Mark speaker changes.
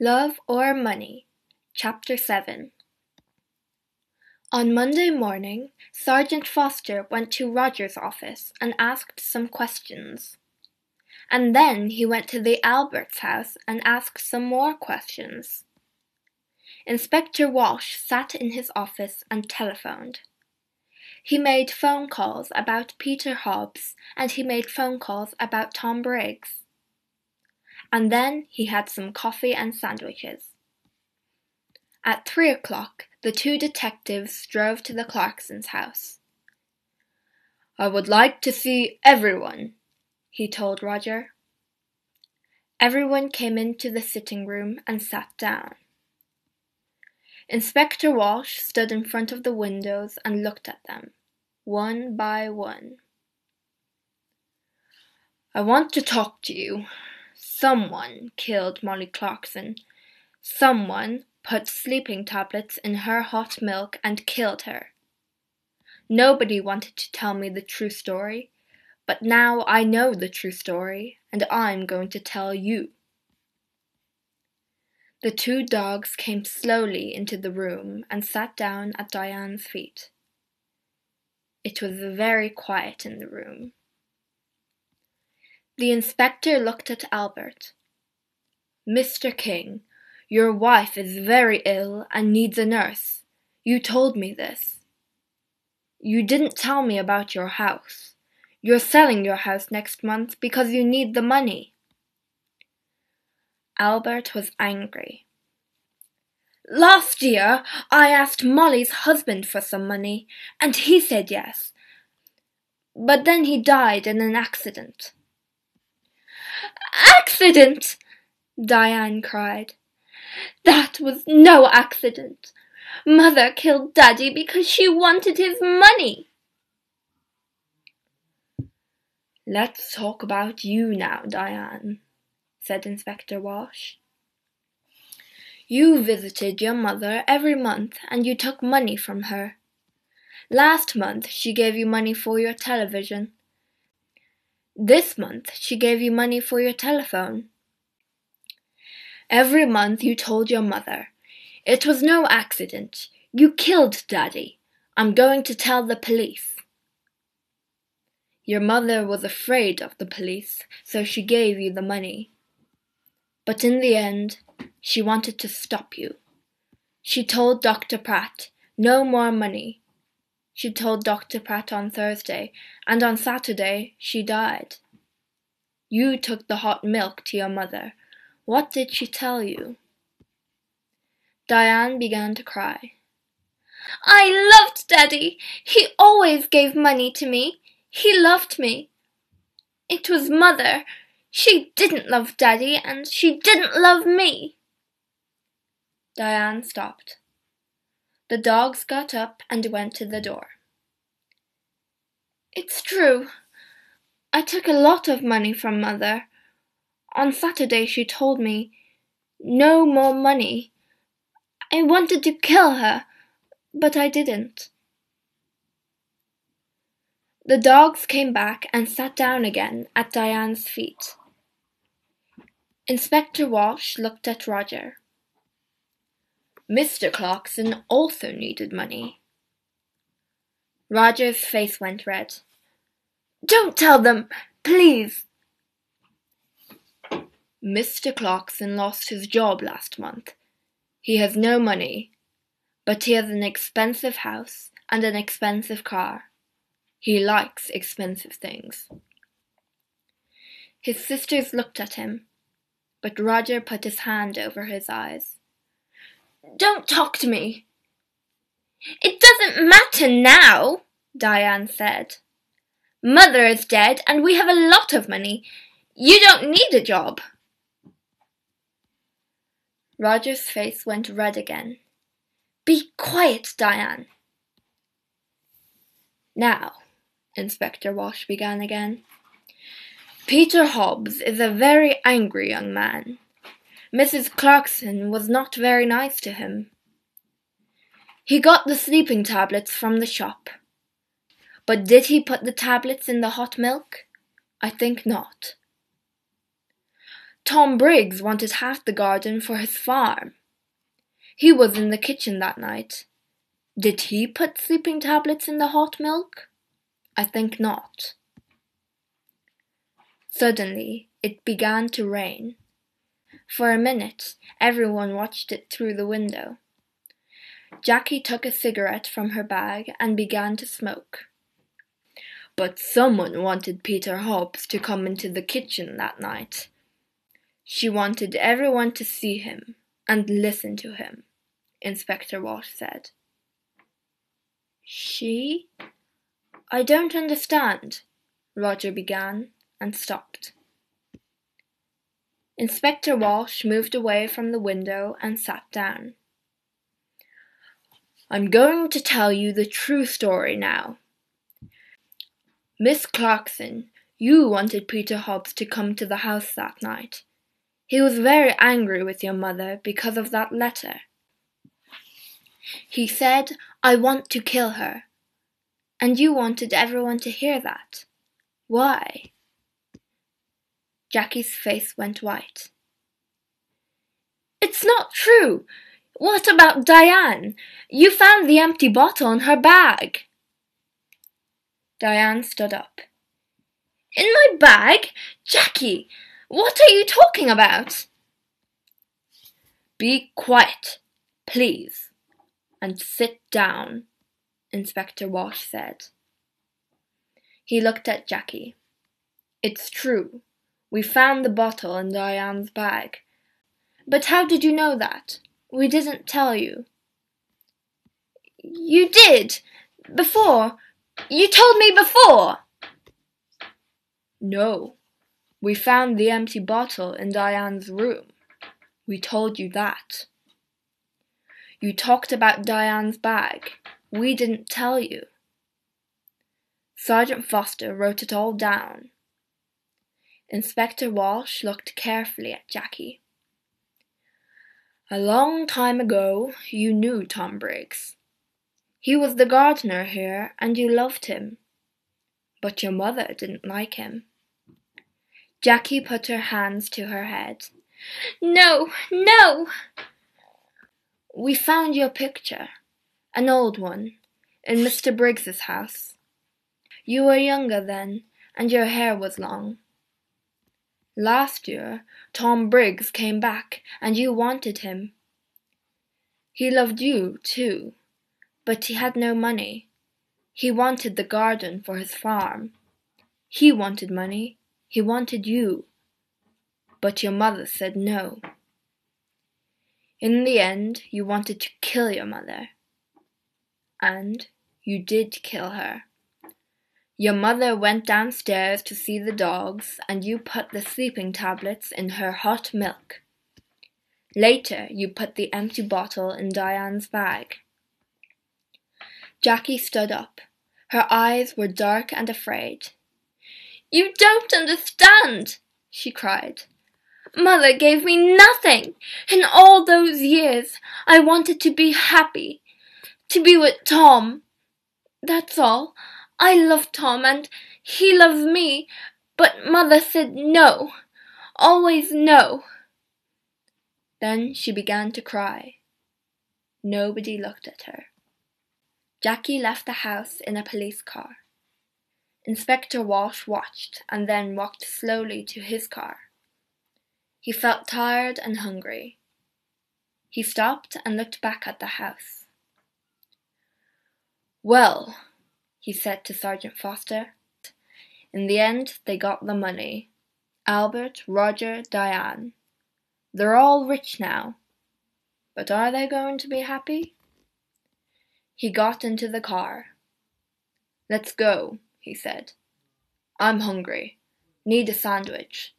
Speaker 1: Love or Money, Chapter 7 On Monday morning, Sergeant Foster went to Roger's office and asked some questions. And then he went to the Alberts' house and asked some more questions. Inspector Walsh sat in his office and telephoned. He made phone calls about Peter Hobbs and he made phone calls about Tom Briggs. And then he had some coffee and sandwiches. At three o'clock, the two detectives drove to the Clarksons' house. I would like to see everyone, he told Roger. Everyone came into the sitting room and sat down. Inspector Walsh stood in front of the windows and looked at them, one by one. I want to talk to you. Someone killed Molly Clarkson. Someone put sleeping tablets in her hot milk and killed her. Nobody wanted to tell me the true story, but now I know the true story, and I'm going to tell you. The two dogs came slowly into the room and sat down at Diane's feet. It was very quiet in the room. The inspector looked at Albert. Mr. King, your wife is very ill and needs a nurse. You told me this. You didn't tell me about your house. You're selling your house next month because you need the money. Albert was angry. Last year I asked Molly's husband for some money, and he said yes. But then he died in an accident. Accident! Diane cried. That was no accident. Mother killed Daddy because she wanted his money. Let's talk about you now, Diane, said Inspector Walsh. You visited your mother every month and you took money from her. Last month she gave you money for your television. This month she gave you money for your telephone. Every month you told your mother, It was no accident. You killed Daddy. I'm going to tell the police. Your mother was afraid of the police, so she gave you the money. But in the end, she wanted to stop you. She told Dr. Pratt, no more money. She told Dr. Pratt on Thursday, and on Saturday she died. You took the hot milk to your mother. What did she tell you? Diane began to cry. I loved Daddy. He always gave money to me. He loved me. It was Mother. She didn't love Daddy, and she didn't love me. Diane stopped. The dogs got up and went to the door. It's true. I took a lot of money from Mother. On Saturday she told me, no more money. I wanted to kill her, but I didn't. The dogs came back and sat down again at Diane's feet. Inspector Walsh looked at Roger. Mr. Clarkson also needed money. Roger's face went red. Don't tell them, please. Mr. Clarkson lost his job last month. He has no money, but he has an expensive house and an expensive car. He likes expensive things. His sisters looked at him, but Roger put his hand over his eyes. Don't talk to me. It doesn't matter now, Diane said. Mother is dead and we have a lot of money. You don't need a job. Roger's face went red again. Be quiet, Diane. Now, Inspector Walsh began again. Peter Hobbs is a very angry young man. Mrs. Clarkson was not very nice to him. He got the sleeping tablets from the shop. But did he put the tablets in the hot milk? I think not. Tom Briggs wanted half the garden for his farm. He was in the kitchen that night. Did he put sleeping tablets in the hot milk? I think not. Suddenly, it began to rain. For a minute, everyone watched it through the window. Jackie took a cigarette from her bag and began to smoke. But someone wanted Peter Hobbs to come into the kitchen that night. She wanted everyone to see him and listen to him, Inspector Walsh said. She? I don't understand, Roger began and stopped. Inspector Walsh moved away from the window and sat down. I'm going to tell you the true story now. Miss Clarkson, you wanted Peter Hobbs to come to the house that night. He was very angry with your mother because of that letter. He said, I want to kill her. And you wanted everyone to hear that. Why? Jackie's face went white. It's not true. What about Diane? You found the empty bottle in her bag. Diane stood up. In my bag? Jackie, what are you talking about? Be quiet, please, and sit down, Inspector Walsh said. He looked at Jackie. It's true. We found the bottle in Diane's bag. But how did you know that? We didn't tell you. You did! Before! You told me before! No. We found the empty bottle in Diane's room. We told you that. You talked about Diane's bag. We didn't tell you. Sergeant Foster wrote it all down. Inspector Walsh looked carefully at Jackie. A long time ago you knew Tom Briggs. He was the gardener here, and you loved him. But your mother didn't like him. Jackie put her hands to her head. No, no! We found your picture, an old one, in Mr. Briggs's house. You were younger then, and your hair was long. Last year, Tom Briggs came back, and you wanted him. He loved you, too, but he had no money. He wanted the garden for his farm. He wanted money. He wanted you. But your mother said no. In the end, you wanted to kill your mother. And you did kill her. Your mother went downstairs to see the dogs, and you put the sleeping tablets in her hot milk. Later, you put the empty bottle in Diane's bag. Jackie stood up. Her eyes were dark and afraid. You don't understand, she cried. Mother gave me nothing. In all those years, I wanted to be happy, to be with Tom. That's all. I love Tom and he loves me, but Mother said no, always no. Then she began to cry. Nobody looked at her. Jackie left the house in a police car. Inspector Walsh watched and then walked slowly to his car. He felt tired and hungry. He stopped and looked back at the house. Well, he said to Sergeant Foster. In the end, they got the money. Albert, Roger, Diane. They're all rich now. But are they going to be happy? He got into the car. Let's go, he said. I'm hungry. Need a sandwich.